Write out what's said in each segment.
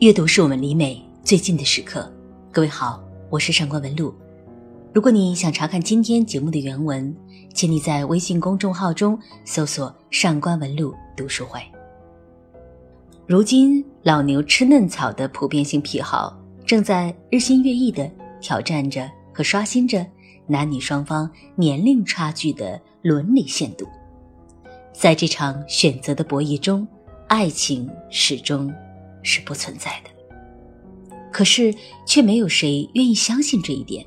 阅读是我们离美最近的时刻。各位好，我是上官文露。如果你想查看今天节目的原文，请你在微信公众号中搜索“上官文露读书会”。如今，老牛吃嫩草的普遍性癖好正在日新月异地挑战着和刷新着男女双方年龄差距的伦理限度。在这场选择的博弈中，爱情始终是不存在的。可是，却没有谁愿意相信这一点。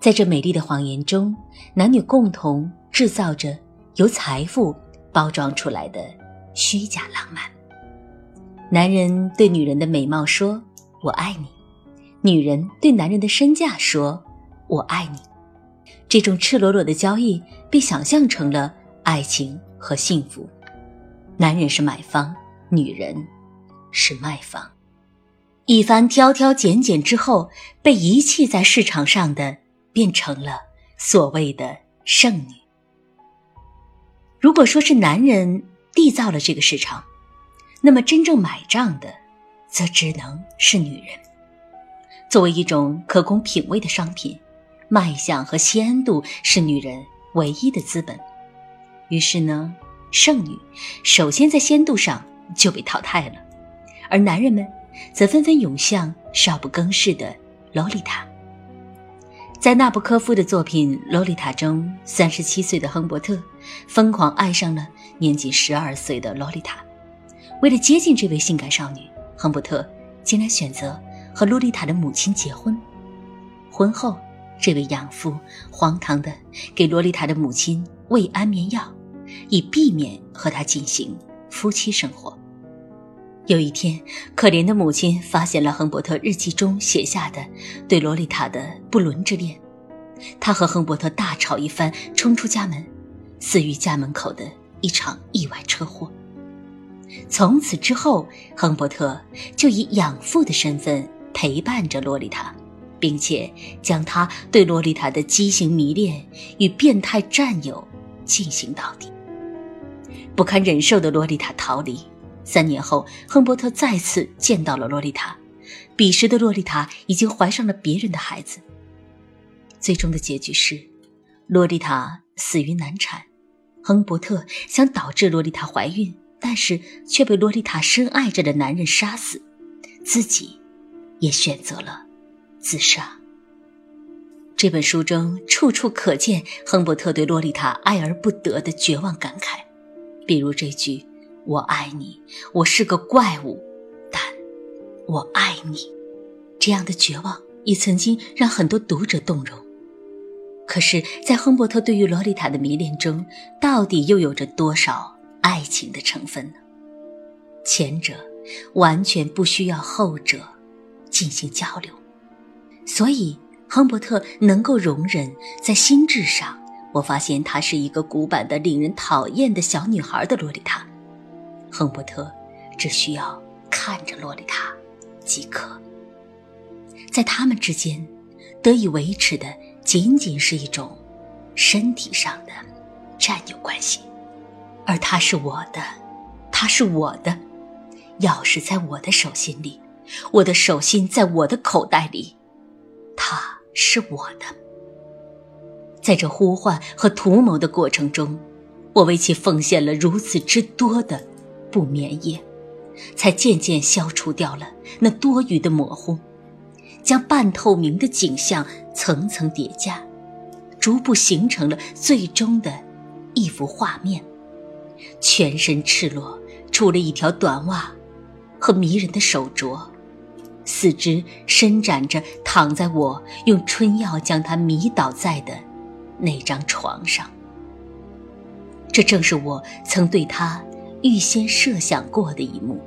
在这美丽的谎言中，男女共同制造着由财富包装出来的虚假浪漫。男人对女人的美貌说“我爱你”，女人对男人的身价说“我爱你”。这种赤裸裸的交易被想象成了爱情和幸福。男人是买方，女人是卖方。一番挑挑拣拣之后，被遗弃在市场上的，变成了所谓的剩女。如果说是男人缔造了这个市场，那么真正买账的，则只能是女人。作为一种可供品味的商品，卖相和鲜度是女人唯一的资本。于是呢，剩女首先在鲜度上就被淘汰了，而男人们。则纷纷涌向少不更事的洛丽塔。在纳博科夫的作品《洛丽塔》中，三十七岁的亨伯特疯狂爱上了年仅十二岁的洛丽塔。为了接近这位性感少女，亨伯特竟然选择和洛丽塔的母亲结婚。婚后，这位养父荒唐地给洛丽塔的母亲喂安眠药，以避免和她进行夫妻生活。有一天，可怜的母亲发现了亨伯特日记中写下的对洛丽塔的不伦之恋，她和亨伯特大吵一番，冲出家门，死于家门口的一场意外车祸。从此之后，亨伯特就以养父的身份陪伴着洛丽塔，并且将他对洛丽塔的畸形迷恋与变态占有进行到底。不堪忍受的洛丽塔逃离。三年后，亨伯特再次见到了洛丽塔，彼时的洛丽塔已经怀上了别人的孩子。最终的结局是，洛丽塔死于难产。亨伯特想导致洛丽塔怀孕，但是却被洛丽塔深爱着的男人杀死，自己也选择了自杀。这本书中处处可见亨伯特对洛丽塔爱而不得的绝望感慨，比如这句。我爱你，我是个怪物，但我爱你。这样的绝望也曾经让很多读者动容。可是，在亨伯特对于洛丽塔的迷恋中，到底又有着多少爱情的成分呢？前者完全不需要后者进行交流，所以亨伯特能够容忍在心智上，我发现她是一个古板的、令人讨厌的小女孩的洛丽塔。亨伯特只需要看着洛丽塔即可，在他们之间得以维持的仅仅是一种身体上的占有关系，而她是我的，她是我的，钥匙在我的手心里，我的手心在我的口袋里，她是我的。在这呼唤和图谋的过程中，我为其奉献了如此之多的。不眠夜，才渐渐消除掉了那多余的模糊，将半透明的景象层层叠加，逐步形成了最终的一幅画面。全身赤裸，除了一条短袜和迷人的手镯，四肢伸展着，躺在我用春药将它迷倒在的那张床上。这正是我曾对他。预先设想过的一幕，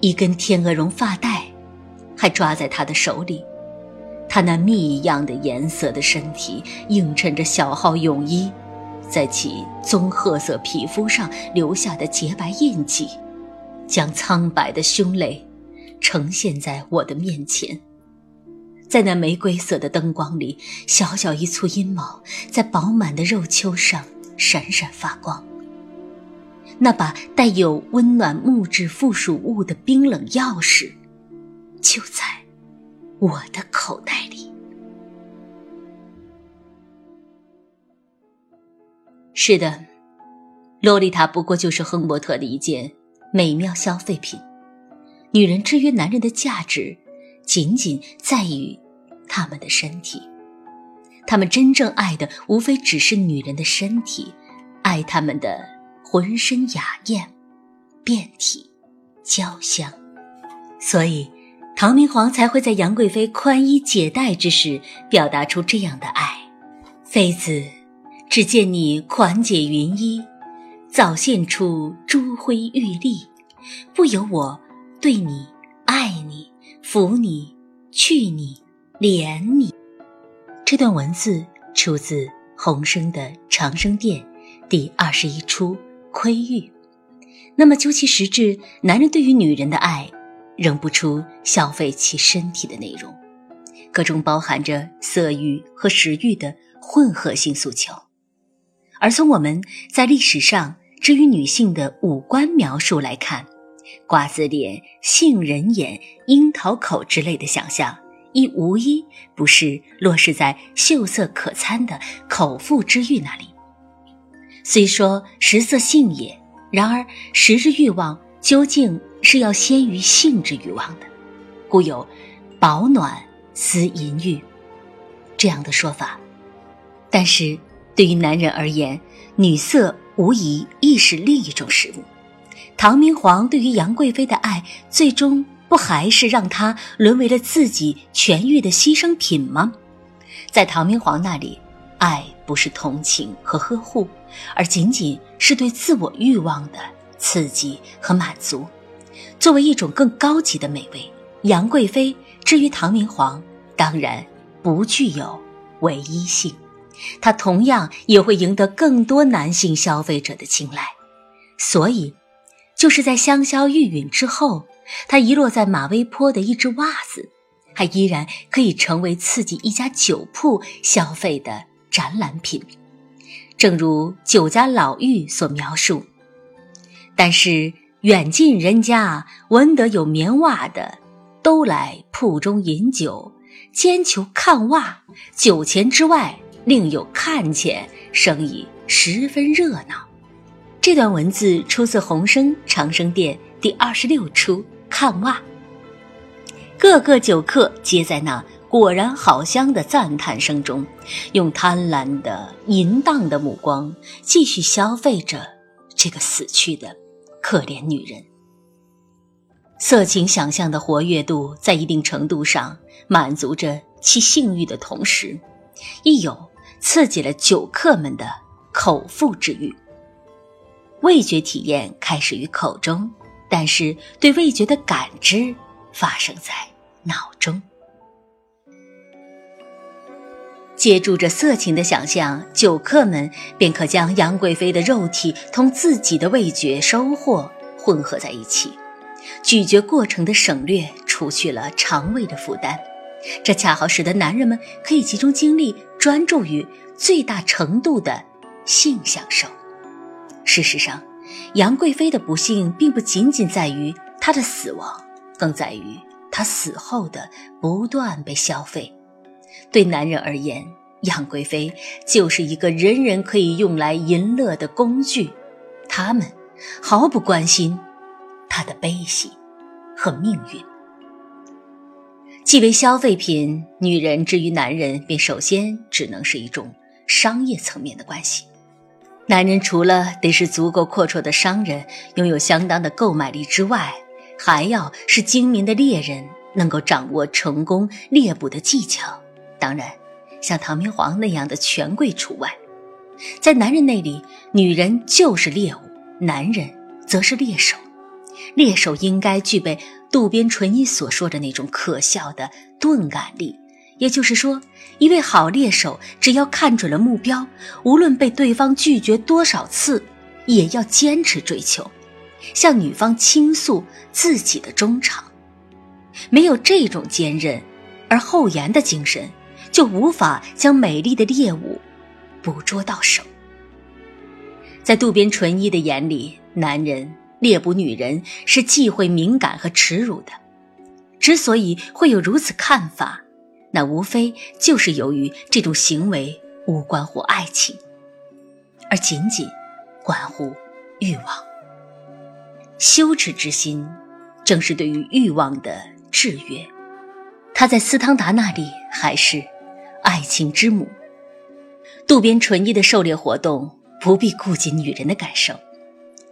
一根天鹅绒发带，还抓在他的手里。他那蜜一样的颜色的身体映衬着小号泳衣，在其棕褐色皮肤上留下的洁白印记，将苍白的胸肋呈现在我的面前。在那玫瑰色的灯光里，小小一簇阴毛在饱满的肉丘上闪闪发光。那把带有温暖木质附属物的冰冷钥匙，就在我的口袋里。是的，洛丽塔不过就是亨伯特的一件美妙消费品。女人之于男人的价值，仅仅在于他们的身体。他们真正爱的，无非只是女人的身体，爱他们的浑身雅艳、遍体娇香。所以，唐明皇才会在杨贵妃宽衣解带之时，表达出这样的爱：“妃子，只见你款解云衣，早现出珠辉玉丽，不由我。”对你，爱你，服你，去你，怜你。这段文字出自洪升的《长生殿》第二十一出《窥欲》。那么究其实质，男人对于女人的爱，仍不出消费其身体的内容，各中包含着色欲和食欲的混合性诉求。而从我们在历史上至于女性的五官描述来看，瓜子脸、杏仁眼、樱桃口之类的想象，亦无一不是落实在秀色可餐的口腹之欲那里。虽说食色性也，然而食之欲望究竟是要先于性之欲望的，故有“保暖思淫欲”这样的说法。但是对于男人而言，女色无疑亦是另一种食物。唐明皇对于杨贵妃的爱，最终不还是让她沦为了自己痊愈的牺牲品吗？在唐明皇那里，爱不是同情和呵护，而仅仅是对自我欲望的刺激和满足。作为一种更高级的美味，杨贵妃之于唐明皇，当然不具有唯一性，她同样也会赢得更多男性消费者的青睐。所以。就是在香消玉殒之后，她遗落在马嵬坡的一只袜子，还依然可以成为刺激一家酒铺消费的展览品。正如酒家老妪所描述：“但是远近人家闻得有棉袜的，都来铺中饮酒，兼求看袜。酒钱之外，另有看钱，生意十分热闹。”这段文字出自洪升《长生殿》第二十六出看袜，各个酒客皆在那果然好香的赞叹声中，用贪婪的淫荡的目光继续消费着这个死去的可怜女人。色情想象的活跃度在一定程度上满足着其性欲的同时，亦有刺激了酒客们的口腹之欲。味觉体验开始于口中，但是对味觉的感知发生在脑中。借助着色情的想象，酒客们便可将杨贵妃的肉体同自己的味觉收获混合在一起。咀嚼过程的省略，除去了肠胃的负担，这恰好使得男人们可以集中精力，专注于最大程度的性享受。事实上，杨贵妃的不幸并不仅仅在于她的死亡，更在于她死后的不断被消费。对男人而言，杨贵妃就是一个人人可以用来淫乐的工具，他们毫不关心她的悲喜和命运。既为消费品，女人之于男人，便首先只能是一种商业层面的关系。男人除了得是足够阔绰的商人，拥有相当的购买力之外，还要是精明的猎人，能够掌握成功猎捕的技巧。当然，像唐明皇那样的权贵除外。在男人那里，女人就是猎物，男人则是猎手。猎手应该具备渡边淳一所说的那种可笑的钝感力。也就是说，一位好猎手，只要看准了目标，无论被对方拒绝多少次，也要坚持追求，向女方倾诉自己的衷肠。没有这种坚韧而厚颜的精神，就无法将美丽的猎物捕捉到手。在渡边淳一的眼里，男人猎捕女人是忌讳敏感和耻辱的。之所以会有如此看法，那无非就是由于这种行为无关乎爱情，而仅仅关乎欲望。羞耻之心，正是对于欲望的制约。他在斯汤达那里还是爱情之母。渡边淳一的狩猎活动不必顾及女人的感受，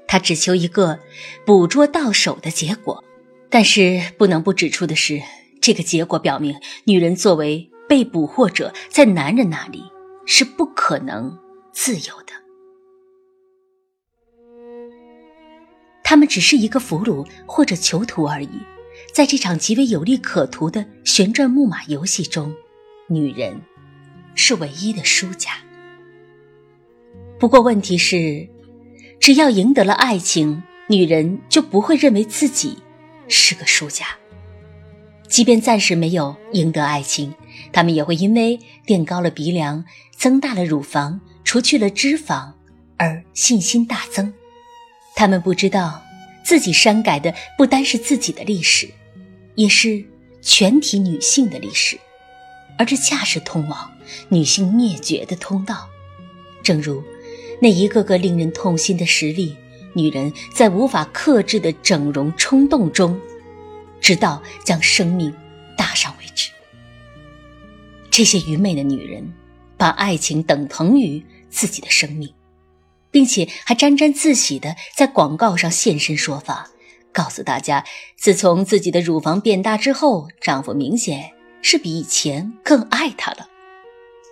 他只求一个捕捉到手的结果。但是不能不指出的是，这个结果表明，女人作为被捕获者，在男人那里是不可能自由的。他们只是一个俘虏或者囚徒而已。在这场极为有利可图的旋转木马游戏中，女人是唯一的输家。不过，问题是，只要赢得了爱情，女人就不会认为自己是个输家。即便暂时没有赢得爱情，她们也会因为垫高了鼻梁、增大了乳房、除去了脂肪而信心大增。她们不知道。自己删改的不单是自己的历史，也是全体女性的历史，而这恰是通往女性灭绝的通道。正如那一个个令人痛心的实例：女人在无法克制的整容冲动中，直到将生命搭上为止。这些愚昧的女人，把爱情等同于自己的生命。并且还沾沾自喜地在广告上现身说法，告诉大家，自从自己的乳房变大之后，丈夫明显是比以前更爱他了。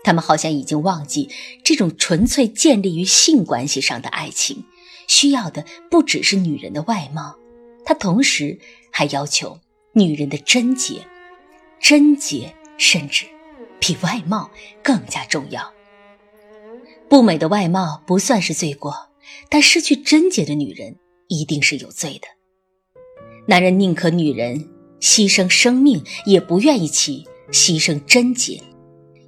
他们好像已经忘记，这种纯粹建立于性关系上的爱情，需要的不只是女人的外貌，他同时还要求女人的贞洁，贞洁甚至比外貌更加重要。不美的外貌不算是罪过，但失去贞洁的女人一定是有罪的。男人宁可女人牺牲生命，也不愿意起牺牲贞洁。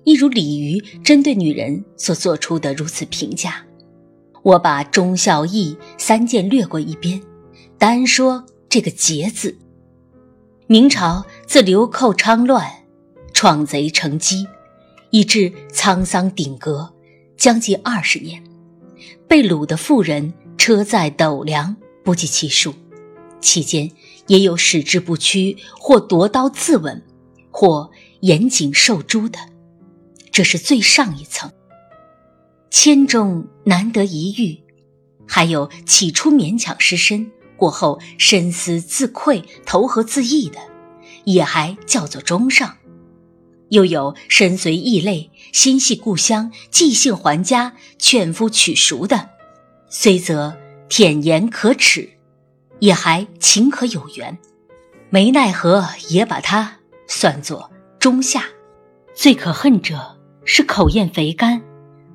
一如李渔针对女人所做出的如此评价。我把忠孝义三件略过一边，单说这个节字。明朝自流寇昌乱，闯贼成机，以致沧桑鼎革。将近二十年，被掳的妇人车载斗量不计其数，期间也有矢志不屈，或夺刀自刎，或严颈受诛的，这是最上一层。千中难得一遇，还有起初勉强失身，过后深思自愧，投河自缢的，也还叫做中上。又有身随异类，心系故乡，寄信还家，劝夫娶赎的，虽则舔言可耻，也还情可有缘，没奈何也把他算作中下。最可恨者是口厌肥甘，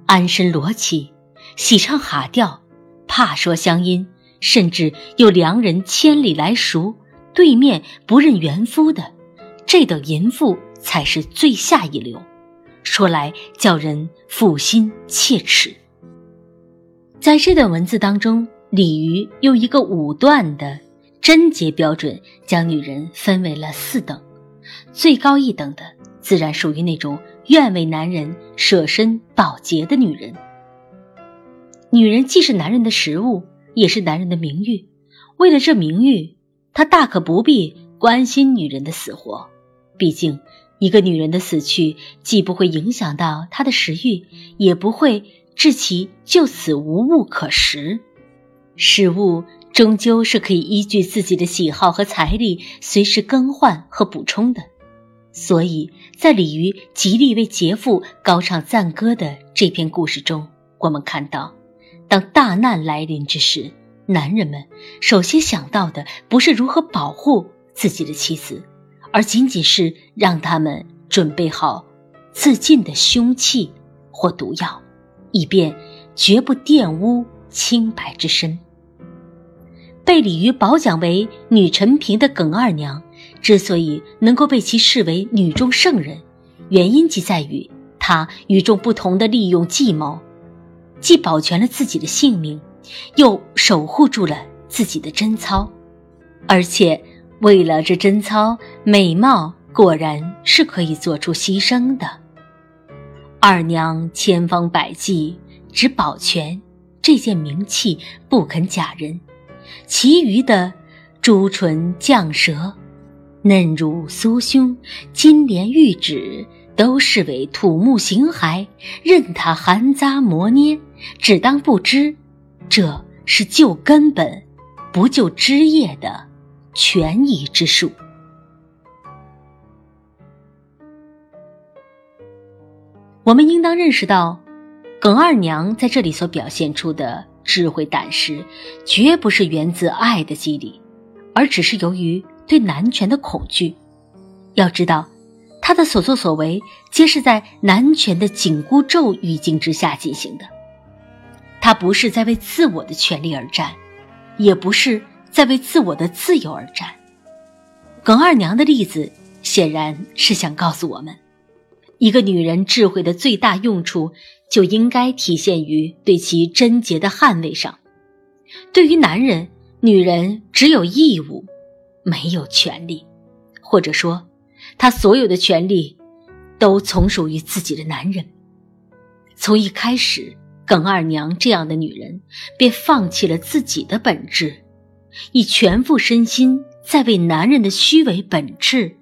安身裸体，喜唱哈调，怕说乡音，甚至有良人千里来赎，对面不认原夫的，这等淫妇。才是最下一流，说来叫人抚心切齿。在这段文字当中，鲤鱼用一个武断的贞洁标准，将女人分为了四等，最高一等的自然属于那种愿为男人舍身保洁的女人。女人既是男人的食物，也是男人的名誉。为了这名誉，他大可不必关心女人的死活，毕竟。一个女人的死去，既不会影响到他的食欲，也不会致其就此无物可食。食物终究是可以依据自己的喜好和财力随时更换和补充的。所以在李渔极力为杰父高唱赞歌的这篇故事中，我们看到，当大难来临之时，男人们首先想到的不是如何保护自己的妻子。而仅仅是让他们准备好自尽的凶器或毒药，以便绝不玷污清白之身。被李渔褒奖为女陈平的耿二娘，之所以能够被其视为女中圣人，原因即在于她与众不同的利用计谋，既保全了自己的性命，又守护住了自己的贞操，而且。为了这贞操，美貌果然是可以做出牺牲的。二娘千方百计只保全这件名器，不肯嫁人，其余的朱唇绛舌、嫩乳酥胸、金莲玉指，都视为土木形骸，任他含咂磨捏，只当不知，这是救根本，不救枝叶的权宜之术。我们应当认识到，耿二娘在这里所表现出的智慧胆识，绝不是源自爱的激励，而只是由于对男权的恐惧。要知道，她的所作所为皆是在男权的紧箍咒语境之下进行的。她不是在为自我的权利而战，也不是在为自我的自由而战。耿二娘的例子显然是想告诉我们。一个女人智慧的最大用处，就应该体现于对其贞洁的捍卫上。对于男人，女人只有义务，没有权利，或者说，她所有的权利，都从属于自己的男人。从一开始，耿二娘这样的女人便放弃了自己的本质，以全副身心在为男人的虚伪本质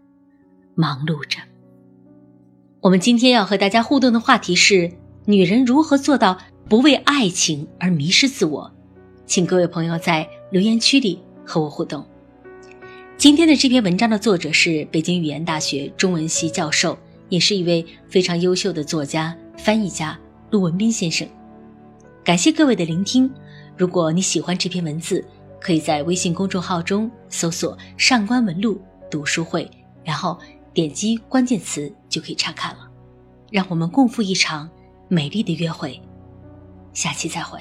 忙碌着。我们今天要和大家互动的话题是：女人如何做到不为爱情而迷失自我？请各位朋友在留言区里和我互动。今天的这篇文章的作者是北京语言大学中文系教授，也是一位非常优秀的作家、翻译家陆文斌先生。感谢各位的聆听。如果你喜欢这篇文字，可以在微信公众号中搜索“上官文录读书会”，然后。点击关键词就可以查看了，让我们共赴一场美丽的约会，下期再会。